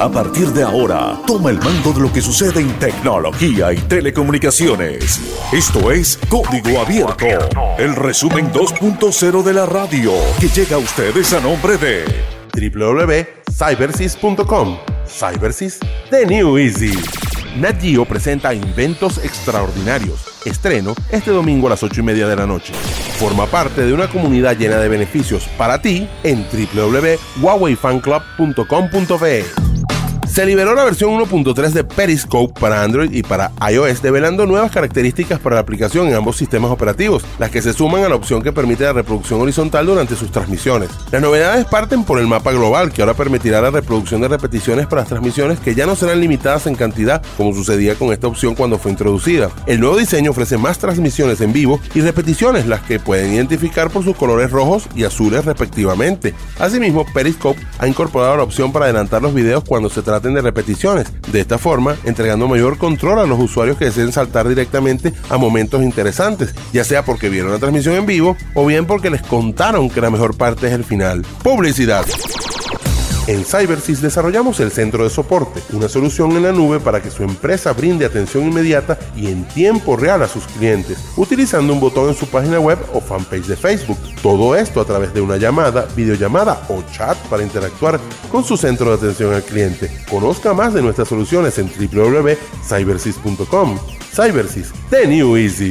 A partir de ahora, toma el mando de lo que sucede en tecnología y telecomunicaciones. Esto es Código Abierto, el resumen 2.0 de la radio, que llega a ustedes a nombre de www.cybersys.com. Cybersys de New Easy. Nat Geo presenta Inventos Extraordinarios. Estreno este domingo a las 8 y media de la noche. Forma parte de una comunidad llena de beneficios para ti en www.huaweifanclub.com.be. Se liberó la versión 1.3 de Periscope para Android y para iOS, develando nuevas características para la aplicación en ambos sistemas operativos, las que se suman a la opción que permite la reproducción horizontal durante sus transmisiones. Las novedades parten por el mapa global, que ahora permitirá la reproducción de repeticiones para las transmisiones que ya no serán limitadas en cantidad, como sucedía con esta opción cuando fue introducida. El nuevo diseño ofrece más transmisiones en vivo y repeticiones, las que pueden identificar por sus colores rojos y azules respectivamente. Asimismo, Periscope ha incorporado la opción para adelantar los videos cuando se de repeticiones, de esta forma entregando mayor control a los usuarios que deseen saltar directamente a momentos interesantes, ya sea porque vieron la transmisión en vivo o bien porque les contaron que la mejor parte es el final. Publicidad. En CyberSys desarrollamos el centro de soporte, una solución en la nube para que su empresa brinde atención inmediata y en tiempo real a sus clientes, utilizando un botón en su página web o fanpage de Facebook. Todo esto a través de una llamada, videollamada o chat para interactuar con su centro de atención al cliente. Conozca más de nuestras soluciones en www.cybersys.com. CyberSys, The New Easy.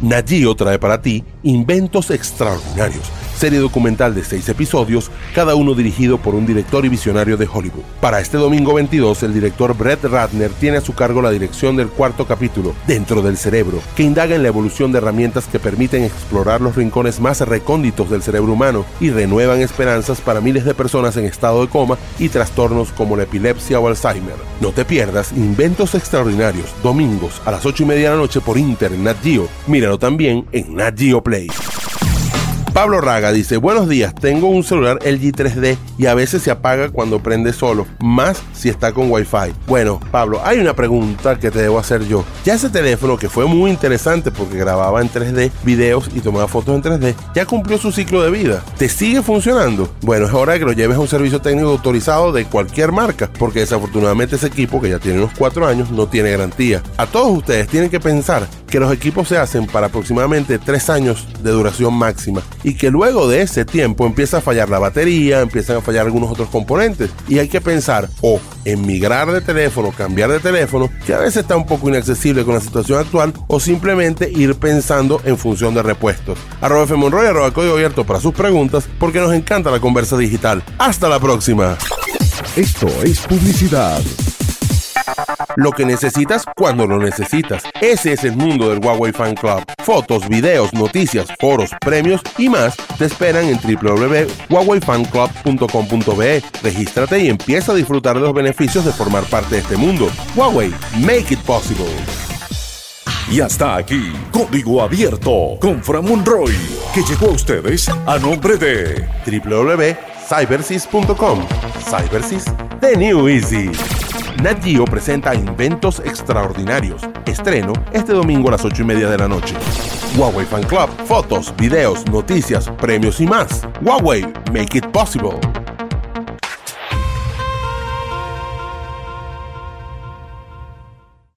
Nagio trae para ti inventos extraordinarios serie documental de seis episodios, cada uno dirigido por un director y visionario de Hollywood. Para este domingo 22, el director Brett Ratner tiene a su cargo la dirección del cuarto capítulo, Dentro del Cerebro, que indaga en la evolución de herramientas que permiten explorar los rincones más recónditos del cerebro humano y renuevan esperanzas para miles de personas en estado de coma y trastornos como la epilepsia o Alzheimer. No te pierdas Inventos Extraordinarios, domingos a las 8 y media de la noche por Internet Geo. Míralo también en Nat Geo Play. Pablo Raga dice, buenos días, tengo un celular LG 3D y a veces se apaga cuando prende solo, más si está con Wi-Fi. Bueno, Pablo, hay una pregunta que te debo hacer yo. Ya ese teléfono que fue muy interesante porque grababa en 3D videos y tomaba fotos en 3D, ya cumplió su ciclo de vida. ¿Te sigue funcionando? Bueno, es hora de que lo lleves a un servicio técnico autorizado de cualquier marca, porque desafortunadamente ese equipo, que ya tiene unos 4 años, no tiene garantía. A todos ustedes tienen que pensar que los equipos se hacen para aproximadamente 3 años de duración máxima y que luego de ese tiempo empieza a fallar la batería, empiezan a fallar algunos otros componentes y hay que pensar o en migrar de teléfono, cambiar de teléfono, que a veces está un poco inaccesible con la situación actual, o simplemente ir pensando en función de repuestos. Arroba F. Monroy, arroba Código Abierto para sus preguntas, porque nos encanta la conversa digital. Hasta la próxima. Esto es publicidad. Lo que necesitas cuando lo necesitas. Ese es el mundo del Huawei Fan Club. Fotos, videos, noticias, foros, premios y más te esperan en www.huaweifanclub.com.be. Regístrate y empieza a disfrutar de los beneficios de formar parte de este mundo. Huawei, make it possible. Y hasta aquí, Código Abierto con Fran Monroy, que llegó a ustedes a nombre de www.cybersys.com. Cybersys de New Easy. Nat Geo presenta Inventos Extraordinarios. Estreno este domingo a las 8 y media de la noche. Huawei Fan Club, fotos, videos, noticias, premios y más. Huawei, make it possible.